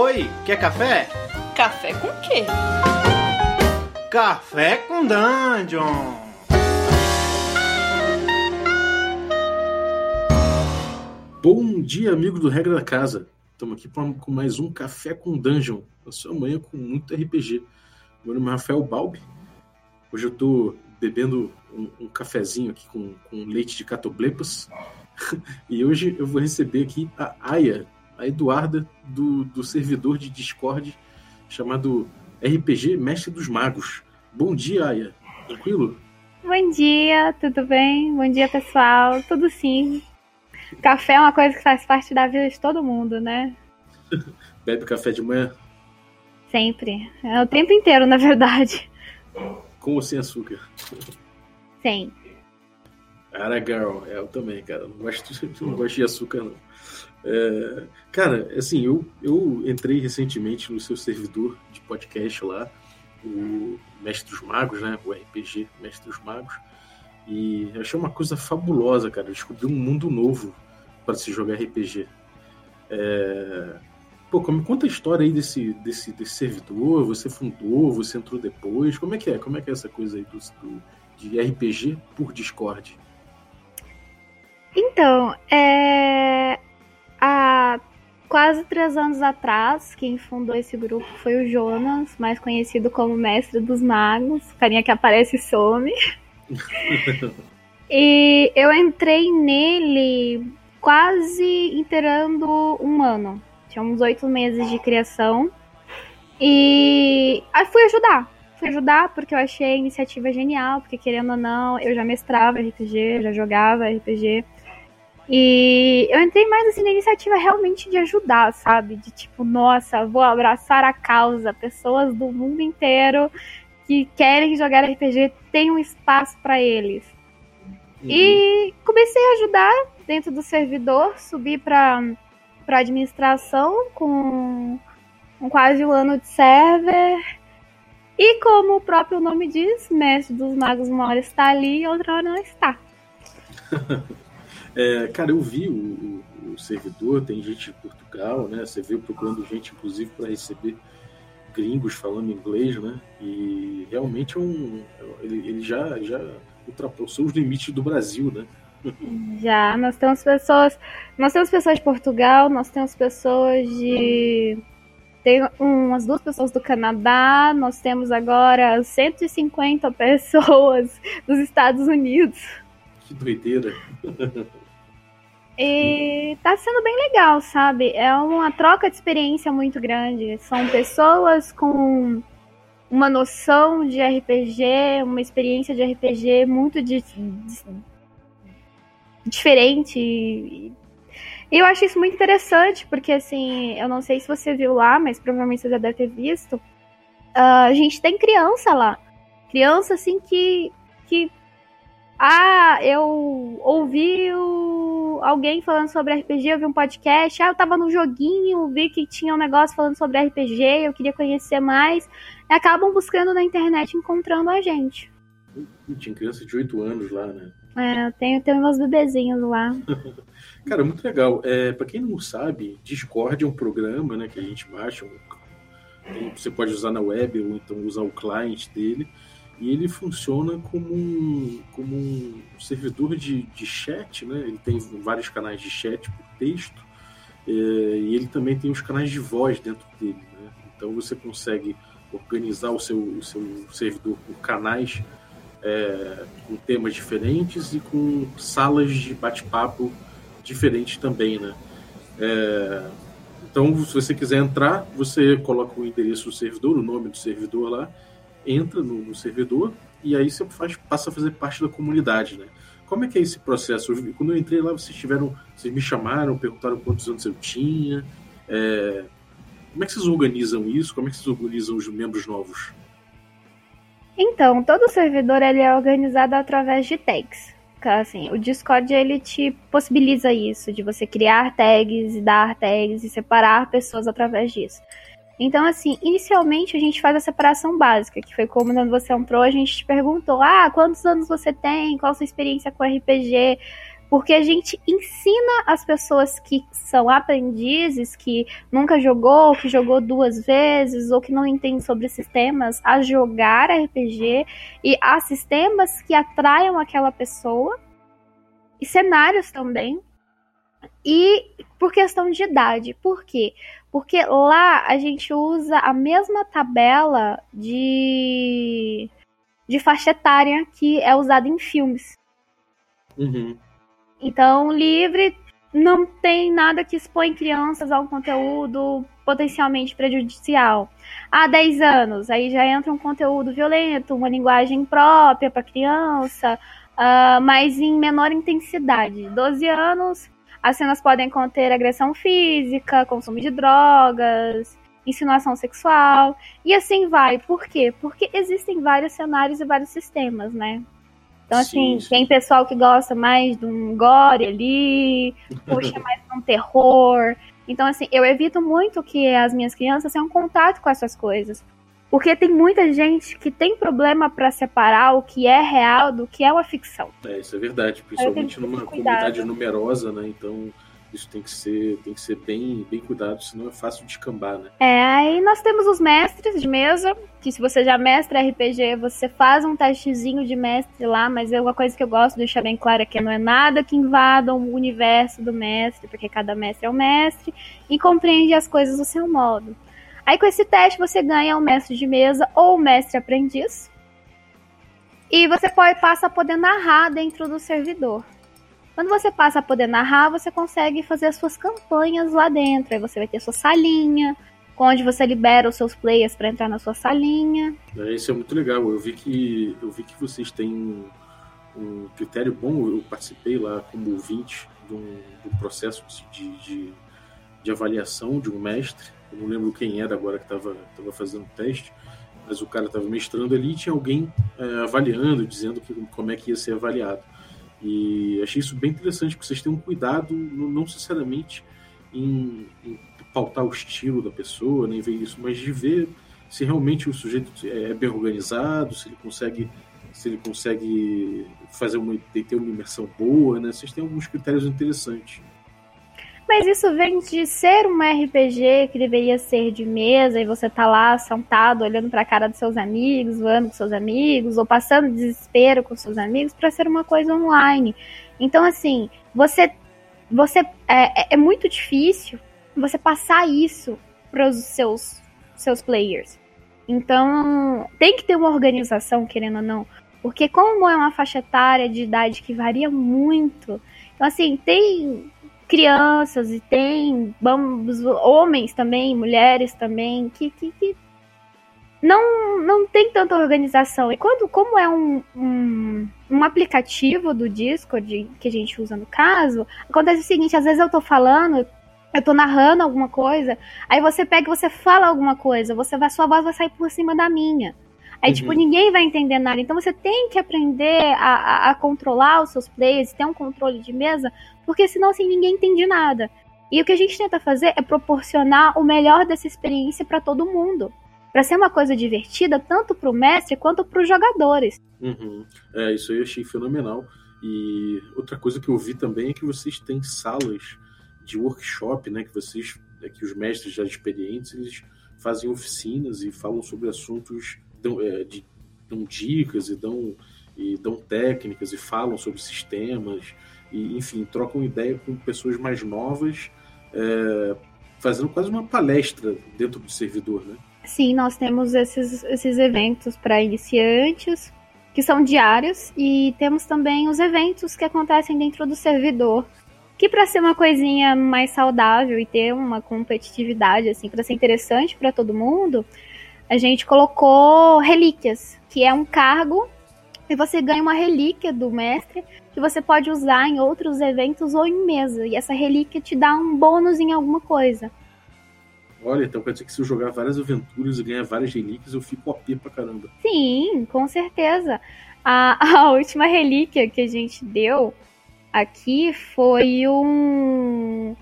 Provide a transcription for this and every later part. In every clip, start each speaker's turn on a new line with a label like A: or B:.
A: Oi, quer café?
B: Café com quê?
A: Café com Dungeon!
C: Bom dia, amigo do Regra da Casa. Estamos aqui pra, com mais um Café com Dungeon. A sua manhã com muito RPG. Meu nome é Rafael Balbi. Hoje eu estou bebendo um, um, cafezinho aqui com, com leite de catoblepas. e hoje eu vou receber aqui a Aya, a Eduarda, do, do servidor de Discord chamado RPG Mestre dos Magos. Bom dia, Aya. Tranquilo?
D: Bom dia, tudo bem? Bom dia, pessoal. Tudo sim. Café é uma coisa que faz parte da vida de todo mundo, né?
C: Bebe café de manhã?
D: Sempre. É o tempo inteiro, na verdade.
C: Com ou sem açúcar?
D: Sem.
C: Cara, girl, é, eu também, cara. Não gosto, não gosto de açúcar, não. É, cara, assim, eu, eu entrei recentemente no seu servidor de podcast lá, o Mestre dos Magos, né? O RPG Mestre dos Magos. E achei uma coisa fabulosa, cara. descobri um mundo novo para se jogar RPG. É... Pô, me conta a história aí desse, desse, desse servidor. Você fundou, você entrou depois. Como é que é? Como é que é essa coisa aí do, do de RPG por Discord?
D: Então, é... quase três anos atrás, quem fundou esse grupo foi o Jonas, mais conhecido como Mestre dos Magos, carinha que aparece e some. e eu entrei nele quase inteirando um ano. Tinha uns oito meses de criação. E aí fui ajudar. Fui ajudar porque eu achei a iniciativa genial, porque querendo ou não, eu já mestrava RPG, já jogava RPG. E eu entrei mais assim na iniciativa realmente de ajudar, sabe? De tipo, nossa, vou abraçar a causa, pessoas do mundo inteiro que querem jogar RPG tem um espaço para eles. Uhum. E comecei a ajudar dentro do servidor, subi para para administração com, com quase um ano de server. E como o próprio nome diz, mestre dos magos uma hora está ali e outra hora não está.
C: é, cara, eu vi o, o, o, servidor, tem gente de Portugal, né? Você viu procurando gente, inclusive, para receber gringos falando inglês, né? E realmente é um, ele, ele já, já ultrapassou os limites do Brasil, né?
D: Já, nós temos pessoas, nós temos pessoas de Portugal, nós temos pessoas de tem umas duas pessoas do Canadá, nós temos agora 150 pessoas dos Estados Unidos.
C: Que doideira.
D: E tá sendo bem legal, sabe? É uma troca de experiência muito grande. São pessoas com uma noção de RPG, uma experiência de RPG muito de, de, diferente. E eu acho isso muito interessante, porque assim, eu não sei se você viu lá, mas provavelmente você já deve ter visto. Uh, a gente tem criança lá. Criança assim que. que ah, eu ouvi o, alguém falando sobre RPG, eu vi um podcast, ah, eu tava no joguinho, vi que tinha um negócio falando sobre RPG, eu queria conhecer mais. E acabam buscando na internet encontrando a gente.
C: Tinha criança de 8 anos lá, né?
D: É, eu tenho, tenho meus bebezinhos lá.
C: Cara, muito legal. É, para quem não sabe, Discord é um programa né, que a gente baixa. Um, você pode usar na web ou então usar o client dele e ele funciona como um, como um servidor de, de chat, né? Ele tem vários canais de chat por texto é, e ele também tem os canais de voz dentro dele, né? Então você consegue organizar o seu, o seu servidor por canais é, com temas diferentes e com salas de bate-papo diferentes também, né? É, então, se você quiser entrar, você coloca o endereço do servidor, o nome do servidor lá, entra no, no, servidor e aí você faz, passa a fazer parte da comunidade, né? Como é que é esse processo? Quando eu entrei lá, vocês tiveram, vocês me chamaram, perguntaram quantos anos eu tinha. É, como é que vocês organizam isso? Como é que vocês organizam os membros novos?
D: Então, todo servidor ele é organizado através de tags. Assim, o Discord ele te possibilita isso, de você criar tags e dar tags e separar pessoas através disso. Então, assim, inicialmente a gente faz a separação básica, que foi como quando você entrou, a gente te perguntou: ah, quantos anos você tem? Qual a sua experiência com RPG? porque a gente ensina as pessoas que são aprendizes, que nunca jogou, que jogou duas vezes, ou que não entende sobre sistemas, a jogar RPG e há sistemas que atraiam aquela pessoa, e cenários também. E por questão de idade. Por quê? Porque lá a gente usa a mesma tabela de, de faixa etária que é usada em filmes.
C: Uhum.
D: Então, livre não tem nada que expõe crianças a um conteúdo potencialmente prejudicial. Há 10 anos, aí já entra um conteúdo violento, uma linguagem própria para criança, uh, mas em menor intensidade. 12 anos, as cenas podem conter agressão física, consumo de drogas, insinuação sexual, e assim vai. Por quê? Porque existem vários cenários e vários sistemas, né? Então, assim, sim, sim. tem pessoal que gosta mais de um gore ali, puxa mais de um terror. Então, assim, eu evito muito que as minhas crianças tenham contato com essas coisas. Porque tem muita gente que tem problema para separar o que é real do que é uma ficção.
C: É, isso é verdade, principalmente numa comunidade numerosa, né? Então, isso tem que ser, tem que ser bem, bem cuidado, senão é fácil de escambar, né?
D: É, aí nós temos os mestres de mesa, que se você já mestra RPG, você faz um testezinho de mestre lá, mas é uma coisa que eu gosto de deixar bem claro é que não é nada que invada o universo do mestre, porque cada mestre é um mestre e compreende as coisas do seu modo. Aí com esse teste você ganha um mestre de mesa ou um mestre aprendiz. E você pode, passa a poder narrar dentro do servidor. Quando você passa a poder narrar, você consegue fazer as suas campanhas lá dentro. Aí você vai ter sua salinha, onde você libera os seus players para entrar na sua salinha.
C: É, isso é muito legal. Eu vi que eu vi que vocês têm um, um critério bom. Eu participei lá como ouvinte do, do processo de, de, de, avaliação de um mestre. Eu não lembro quem era agora que estava fazendo o teste, mas o cara estava mestrando ali e tinha alguém é, avaliando, dizendo que, como é que ia ser avaliado. E achei isso bem interessante, porque vocês têm um cuidado, não necessariamente em, em pautar o estilo da pessoa, nem ver isso, mas de ver se realmente o sujeito é bem organizado, se ele consegue se ele consegue fazer uma ter uma imersão boa, né? Vocês têm alguns critérios interessantes.
D: Mas isso vem de ser um RPG que deveria ser de mesa e você tá lá sentado olhando para a cara dos seus amigos, voando com seus amigos, ou passando desespero com seus amigos para ser uma coisa online. Então, assim, você. você é, é, é muito difícil você passar isso para os seus, seus players. Então, tem que ter uma organização, querendo ou não. Porque como é uma faixa etária de idade que varia muito, então assim, tem crianças e tem vamos, homens também, mulheres também, que, que, que, não, não tem tanta organização. E quando, como é um, um, um, aplicativo do Discord que a gente usa no caso, acontece o seguinte, às vezes eu tô falando, eu tô narrando alguma coisa, aí você pega e você fala alguma coisa, você vai, sua voz vai sair por cima da minha. Aí, tipo, uhum. tipo, ninguém vai entender nada. Então você tem que aprender a, a, a controlar os seus players, ter um controle de mesa, porque senão assim ninguém entende nada. E o que a gente tenta fazer é proporcionar o melhor dessa experiência para todo mundo. Para ser uma coisa divertida, tanto para o mestre quanto para os jogadores.
C: Uhum. É, isso aí eu achei fenomenal. E outra coisa que eu vi também é que vocês têm salas de workshop, né? Que vocês, é, que os mestres já experientes, eles fazem oficinas e falam sobre assuntos dão, é, de, dão dicas e dão, e dão técnicas e falam sobre sistemas e enfim trocam ideia com pessoas mais novas é, fazendo quase uma palestra dentro do servidor né?
D: Sim nós temos esses, esses eventos para iniciantes que são diários e temos também os eventos que acontecem dentro do servidor que para ser uma coisinha mais saudável e ter uma competitividade assim para ser interessante para todo mundo a gente colocou relíquias, que é um cargo e você ganha uma relíquia do mestre que você pode usar em outros eventos ou em mesa. E essa relíquia te dá um bônus em alguma coisa.
C: Olha, então quer dizer que se eu jogar várias aventuras e ganhar várias relíquias, eu fico OP pra caramba.
D: Sim, com certeza. A, a última relíquia que a gente deu aqui foi um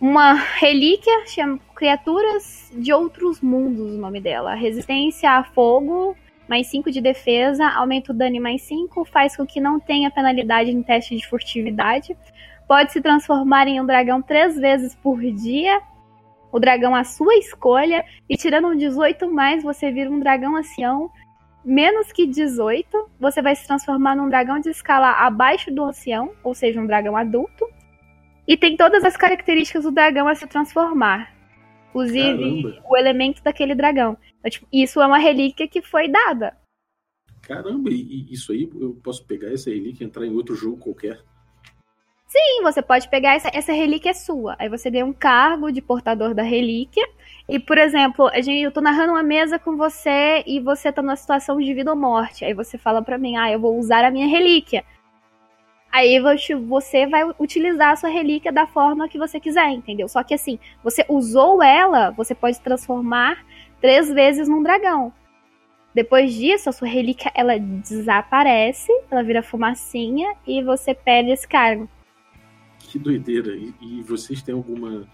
D: uma relíquia, chama Criaturas de Outros Mundos, o nome dela. Resistência a fogo mais 5 de defesa, aumenta o dano mais 5, faz com que não tenha penalidade em teste de furtividade. Pode se transformar em um dragão três vezes por dia. O dragão à sua escolha. E tirando um 18 mais, você vira um dragão ancião. Menos que 18, você vai se transformar num dragão de escala abaixo do ancião, ou seja, um dragão adulto. E tem todas as características do dragão a se transformar. Inclusive, Caramba. o elemento daquele dragão. Então, tipo, isso é uma relíquia que foi dada.
C: Caramba, e isso aí eu posso pegar essa relíquia e entrar em outro jogo qualquer?
D: Sim, você pode pegar essa, essa relíquia é sua. Aí você ganha um cargo de portador da relíquia. E, por exemplo, a gente, eu tô narrando uma mesa com você e você tá numa situação de vida ou morte. Aí você fala para mim, ah, eu vou usar a minha relíquia. Aí você vai utilizar a sua relíquia da forma que você quiser, entendeu? Só que assim, você usou ela, você pode transformar três vezes num dragão. Depois disso, a sua relíquia ela desaparece, ela vira fumacinha e você perde esse cargo.
C: Que doideira! E, e vocês têm alguma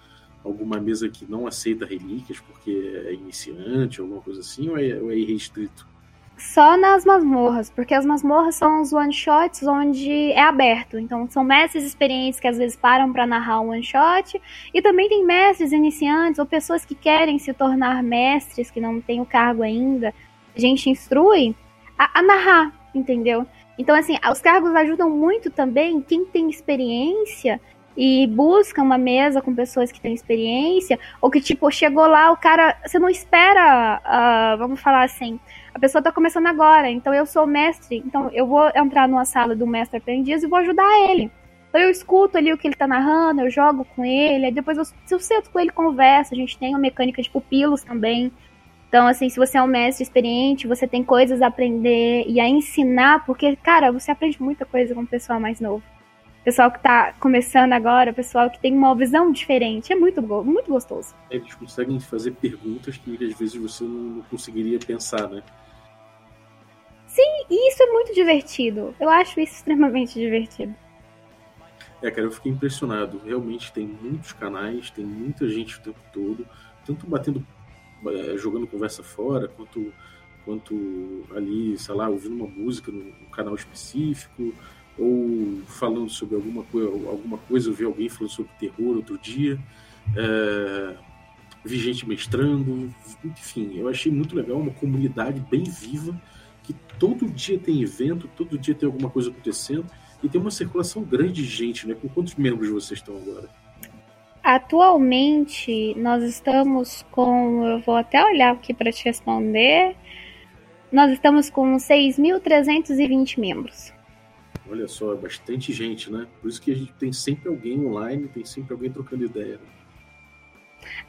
C: alguma mesa que não aceita relíquias porque é iniciante, alguma coisa assim, ou é, ou é irrestrito?
D: Só nas masmorras, porque as masmorras são os one shots onde é aberto. Então são mestres experientes que às vezes param para narrar um one shot, e também tem mestres iniciantes ou pessoas que querem se tornar mestres que não têm o cargo ainda. A gente instrui a, a narrar, entendeu? Então assim, os cargos ajudam muito também quem tem experiência e busca uma mesa com pessoas que têm experiência, ou que, tipo, chegou lá, o cara. Você não espera, uh, vamos falar assim, a pessoa está começando agora, então eu sou mestre, então eu vou entrar numa sala do mestre aprendiz e vou ajudar ele. Então eu escuto ali o que ele está narrando, eu jogo com ele, aí depois eu, eu sento com ele conversa, a gente tem uma mecânica de pupilos também. Então, assim, se você é um mestre experiente, você tem coisas a aprender e a ensinar, porque, cara, você aprende muita coisa com o pessoal mais novo. Pessoal que está começando agora, pessoal que tem uma visão diferente. É muito, muito gostoso.
C: Eles conseguem fazer perguntas que às vezes você não conseguiria pensar, né?
D: Sim, e isso é muito divertido. Eu acho isso extremamente divertido.
C: É, cara, eu fiquei impressionado. Realmente tem muitos canais, tem muita gente o tempo todo, tanto batendo, é, jogando conversa fora, quanto, quanto ali, sei lá, ouvindo uma música num canal específico, ou falando sobre alguma, coisa, alguma coisa. Eu vi alguém falando sobre terror outro dia. É, vi gente mestrando, enfim, eu achei muito legal, uma comunidade bem viva que todo dia tem evento, todo dia tem alguma coisa acontecendo e tem uma circulação grande de gente, né? Com quantos membros vocês estão agora?
D: Atualmente nós estamos com, eu vou até olhar aqui para te responder. Nós estamos com 6.320 membros.
C: Olha só, é bastante gente, né? Por isso que a gente tem sempre alguém online, tem sempre alguém trocando ideia. Né?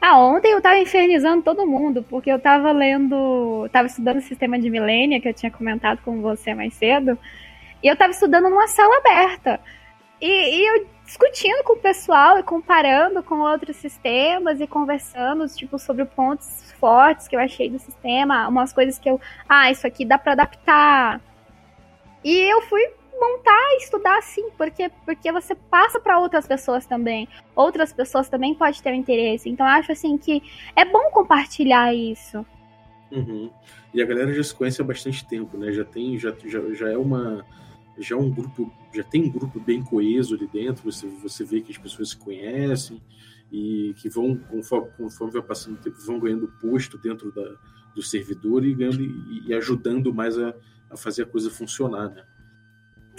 D: Ah, ontem eu tava infernizando todo mundo, porque eu tava lendo. Tava estudando o sistema de milênia, que eu tinha comentado com você mais cedo. E eu tava estudando numa sala aberta. E, e, eu discutindo com o pessoal e comparando com outros sistemas e conversando, tipo, sobre pontos fortes que eu achei do sistema, umas coisas que eu. Ah, isso aqui dá para adaptar. E eu fui montar e estudar assim, porque, porque você passa para outras pessoas também. Outras pessoas também podem ter interesse. Então acho assim que é bom compartilhar isso.
C: Uhum. E a galera já se conhece há bastante tempo, né? Já tem, já, já, já é uma. Já é um grupo, já tem um grupo bem coeso ali dentro, você, você vê que as pessoas se conhecem e que vão, conforme, conforme vai passando o tempo, vão ganhando posto dentro da, do servidor e, ganhando, e, e ajudando mais a, a fazer a coisa funcionar, né?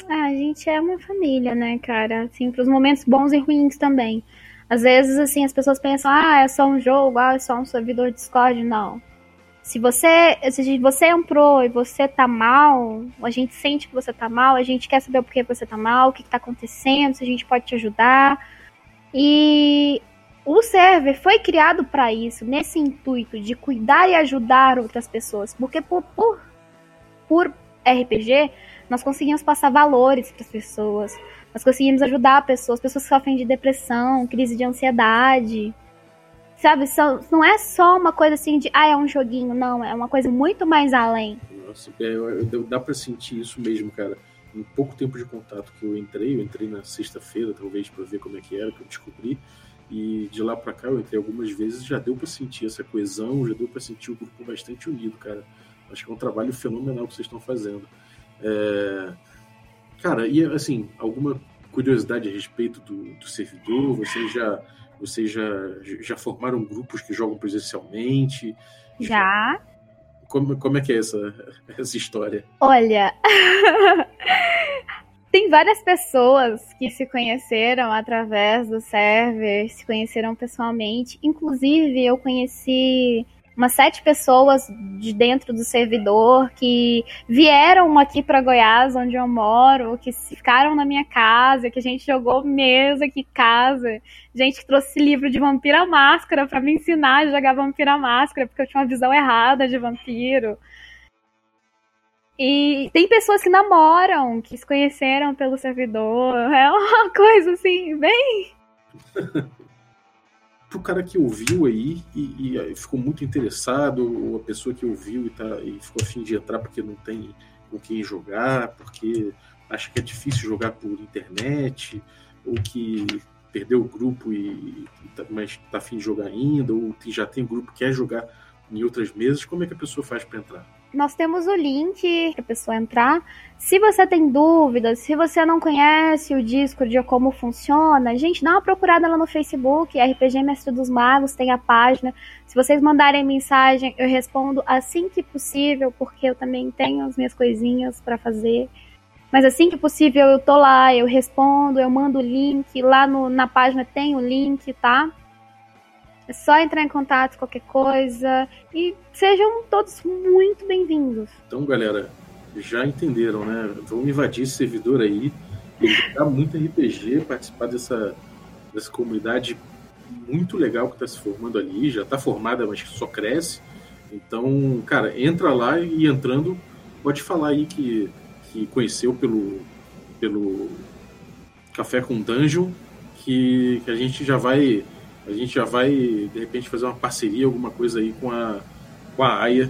D: Ah, a gente é uma família, né, cara? Assim, pros momentos bons e ruins também. Às vezes, assim, as pessoas pensam, ah, é só um jogo, ah, é só um servidor Discord. Não. Se você, se você é um pro e você tá mal, a gente sente que você tá mal, a gente quer saber o porquê você tá mal, o que, que tá acontecendo, se a gente pode te ajudar. E o server foi criado para isso, nesse intuito de cuidar e ajudar outras pessoas. Porque por, por, por RPG, nós conseguimos passar valores para as pessoas, nós conseguimos ajudar pessoas, pessoas que sofrem de depressão, crise de ansiedade. Sabe, são, não é só uma coisa assim de, ah, é um joguinho, não, é uma coisa muito mais além.
C: Nossa, é, eu, dá para sentir isso mesmo, cara. Em pouco tempo de contato que eu entrei, eu entrei na sexta-feira, talvez, para ver como é que era, que eu descobri. E de lá para cá eu entrei algumas vezes, já deu para sentir essa coesão, já deu para sentir o grupo bastante unido, cara. Acho que é um trabalho fenomenal que vocês estão fazendo. É... Cara, e assim, alguma curiosidade a respeito do, do servidor? Vocês já, vocês já, já formaram grupos que jogam presencialmente?
D: Já.
C: Como, como é que é essa, essa história?
D: Olha, tem várias pessoas que se conheceram através do server, se conheceram pessoalmente. Inclusive, eu conheci umas sete pessoas de dentro do servidor que vieram aqui para Goiás, onde eu moro, que ficaram na minha casa, que a gente jogou mesa aqui em casa, gente que trouxe livro de Vampira Máscara para me ensinar a jogar Vampira Máscara, porque eu tinha uma visão errada de vampiro. E tem pessoas que namoram, que se conheceram pelo servidor. É uma coisa assim, bem.
C: pro cara que ouviu aí e, e, ficou muito interessado, ou a pessoa que ouviu e, tá, e ficou afim de entrar porque não tem com quem jogar, porque acha que é difícil jogar por internet, ou que perdeu o grupo e, e tá, mas tá afim de jogar ainda, ou que já tem grupo que quer jogar em outras mesas, como é que a pessoa faz para entrar?
D: Nós temos o link para a pessoa entrar. Se você tem dúvidas, se você não conhece o Discord ou como funciona, gente, dá uma procurada lá no Facebook, RPG Mestre dos Magos, tem a página. Se vocês mandarem mensagem, eu respondo assim que possível, porque eu também tenho as minhas coisinhas para fazer. Mas assim que possível eu tô lá, eu respondo, eu mando o link, lá no, na página tem o link, tá? É só entrar em contato, qualquer coisa. E sejam todos muito bem-vindos.
C: Então, galera, já entenderam, né? Vamos invadir esse servidor aí e jogar muito RPG, participar dessa, dessa comunidade muito legal que está se formando ali. Já está formada, mas só cresce. Então, cara, entra lá e entrando, pode falar aí que, que conheceu pelo, pelo Café com Dungeon, que, que a gente já vai a gente já vai, de repente, fazer uma parceria, alguma coisa aí com a, com a AIA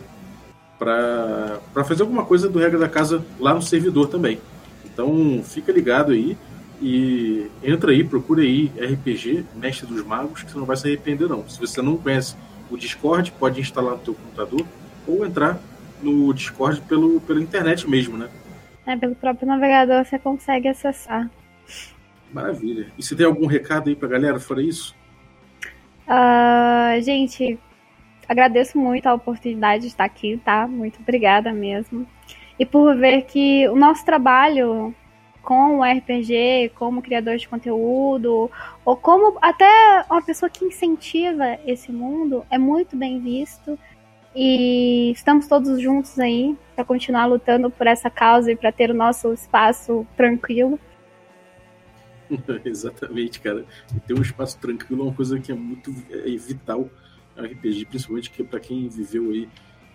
C: para fazer alguma coisa do Regra da Casa lá no servidor também. Então, fica ligado aí e entra aí, procura aí RPG, Mestre dos Magos, que você não vai se arrepender não. Se você não conhece o Discord, pode instalar no teu computador ou entrar no Discord pelo, pela internet mesmo, né?
D: É, pelo próprio navegador você consegue acessar.
C: Maravilha. E se tem algum recado aí pra galera fora isso?
D: Uh, gente, agradeço muito a oportunidade de estar aqui, tá? Muito obrigada mesmo. E por ver que o nosso trabalho com o RPG, como criador de conteúdo, ou como até uma pessoa que incentiva esse mundo, é muito bem visto. E estamos todos juntos aí para continuar lutando por essa causa e para ter o nosso espaço tranquilo.
C: Exatamente, cara. E ter um espaço tranquilo é uma coisa que é muito é vital no RPG, principalmente que para quem viveu aí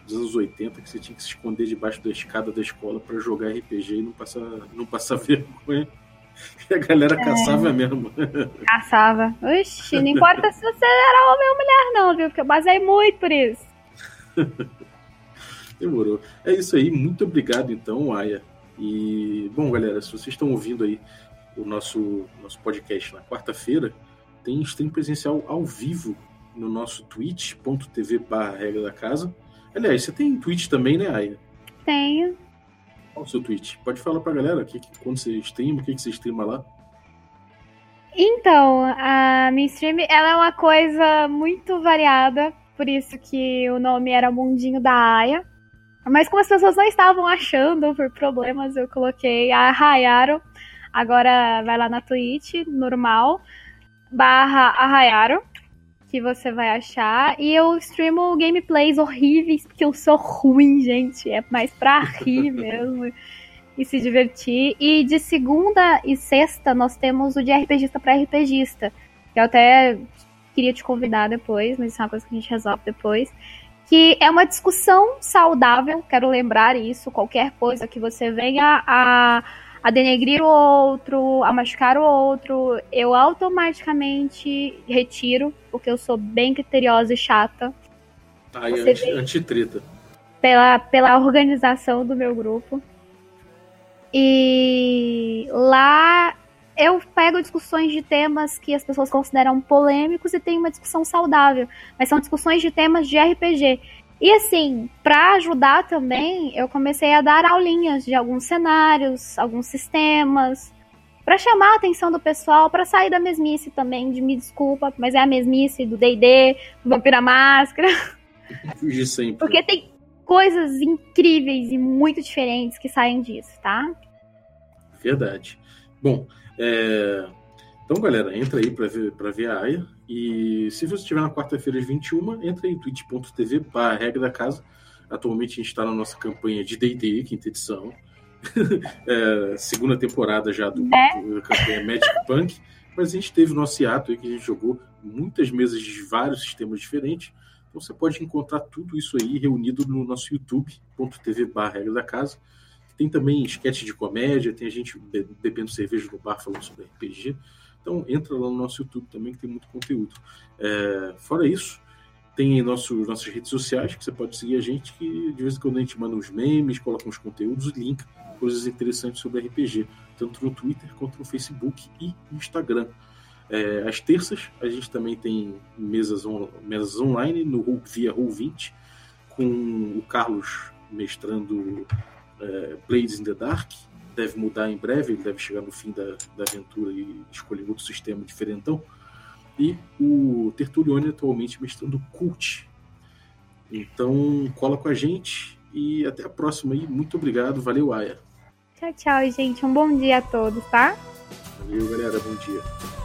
C: dos anos 80, que você tinha que se esconder debaixo da escada da escola para jogar RPG e não passar, não passar vergonha. E a galera é. caçava mesmo.
D: Caçava. Oxi, não importa se você era homem ou mulher, não, viu? Porque eu basei muito por isso.
C: Demorou. É isso aí. Muito obrigado, então, Aya. E, bom, galera, se vocês estão ouvindo aí o nosso, nosso podcast na quarta-feira, tem stream presencial ao vivo no nosso twitch.tv barra regra da casa. Aliás, você tem Twitch também, né, Aya?
D: Tenho.
C: Qual o seu Twitch? Pode falar pra galera que, que quando você streama, o que, que você streama lá?
D: Então, a minha stream ela é uma coisa muito variada, por isso que o nome era Mundinho da Aya. Mas como as pessoas não estavam achando por problemas, eu coloquei a Hayaro Agora vai lá na Twitch, normal, barra Arraiaro, que você vai achar. E eu streamo gameplays horríveis, porque eu sou ruim, gente. É mais pra rir mesmo e se divertir. E de segunda e sexta nós temos o de RPGista para RPGista. Que eu até queria te convidar depois, mas isso é uma coisa que a gente resolve depois. Que é uma discussão saudável, quero lembrar isso. Qualquer coisa que você venha a a denegrir o outro, a machucar o outro, eu automaticamente retiro, porque eu sou bem criteriosa e chata.
C: Ai, anti, antitrita.
D: Pela, pela organização do meu grupo. E lá eu pego discussões de temas que as pessoas consideram polêmicos e tenho uma discussão saudável. Mas são discussões de temas de RPG. E assim, para ajudar também, eu comecei a dar aulinhas de alguns cenários, alguns sistemas, para chamar a atenção do pessoal, para sair da mesmice também, de me desculpa, mas é a mesmice do D&D, do Vampira Máscara.
C: Fugir sempre.
D: Porque tem coisas incríveis e muito diferentes que saem disso, tá?
C: Verdade. Bom, é... então galera, entra aí para ver, pra ver a Aya. E se você estiver na quarta-feira às 21, entra em twitch.tv para regra da casa. Atualmente a gente está na nossa campanha de D&D, quinta edição. é, segunda temporada já do,
D: É.
C: da campanha Magic Punk. Mas a gente teve o nosso hiato aí que a gente jogou muitas mesas de vários sistemas diferentes. Então você pode encontrar tudo isso aí reunido no nosso youtube.tv barra regra da casa. Tem também sketch de comédia, tem a gente be- bebendo cerveja no bar falando sobre RPG. Então entra lá no nosso YouTube também que tem muito conteúdo. É, fora isso, tem nosso, nossas redes sociais que você pode seguir a gente, que de vez em quando a gente manda uns memes, coloca uns conteúdos, link, coisas interessantes sobre RPG, tanto no Twitter quanto no Facebook e no Instagram. É, às terças a gente também tem mesas, on- mesas online no Roll- via Roll20, com o Carlos mestrando é, Blades in the Dark. Deve mudar em breve, ele deve chegar no fim da, da aventura e escolher outro sistema diferentão. E o Tertulione atualmente mestrando Cult. Então cola com a gente e até a próxima aí. Muito obrigado, valeu, Aya.
D: Tchau, tchau, gente. Um bom dia a todos, tá?
C: Valeu, galera, bom dia.